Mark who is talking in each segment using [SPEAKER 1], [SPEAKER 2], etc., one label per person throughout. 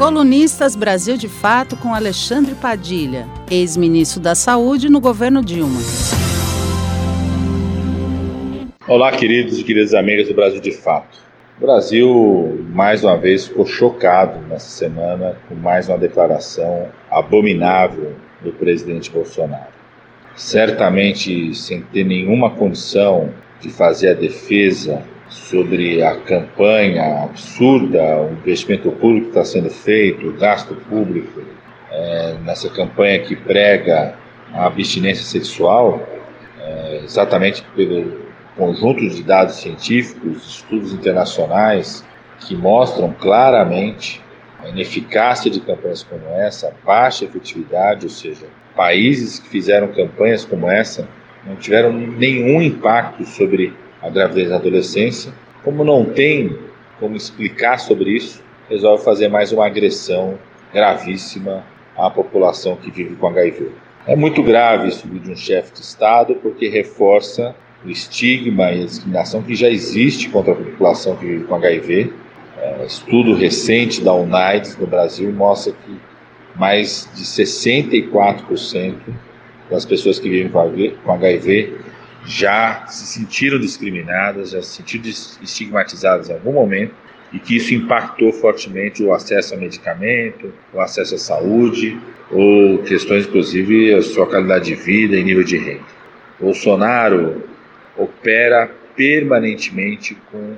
[SPEAKER 1] Colunistas Brasil de Fato com Alexandre Padilha, ex-ministro da Saúde no governo Dilma.
[SPEAKER 2] Olá, queridos e queridas amigas do Brasil de Fato. O Brasil, mais uma vez, ficou chocado nessa semana com mais uma declaração abominável do presidente Bolsonaro. Certamente sem ter nenhuma condição de fazer a defesa sobre a campanha absurda, o investimento público que está sendo feito, o gasto público é, nessa campanha que prega a abstinência sexual, é, exatamente pelo conjunto de dados científicos, estudos internacionais que mostram claramente a ineficácia de campanhas como essa, a baixa efetividade, ou seja, países que fizeram campanhas como essa não tiveram nenhum impacto sobre a gravidez na adolescência. Como não tem como explicar sobre isso, resolve fazer mais uma agressão gravíssima à população que vive com HIV. É muito grave isso de um chefe de Estado porque reforça o estigma e a discriminação que já existe contra a população que vive com HIV. É, estudo recente da UNAIDS no Brasil mostra que mais de 64% das pessoas que vivem com HIV já se sentiram discriminadas, já se sentiram estigmatizadas em algum momento e que isso impactou fortemente o acesso a medicamento, o acesso à saúde, ou questões, inclusive, a sua qualidade de vida e nível de renda. Bolsonaro opera permanentemente com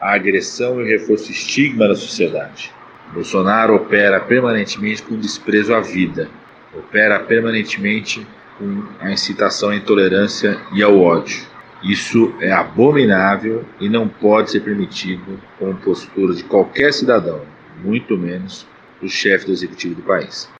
[SPEAKER 2] a agressão e o reforço do estigma na sociedade. Bolsonaro opera permanentemente com desprezo à vida, opera permanentemente com a incitação à intolerância e ao ódio. Isso é abominável e não pode ser permitido como postura de qualquer cidadão, muito menos do chefe do executivo do país.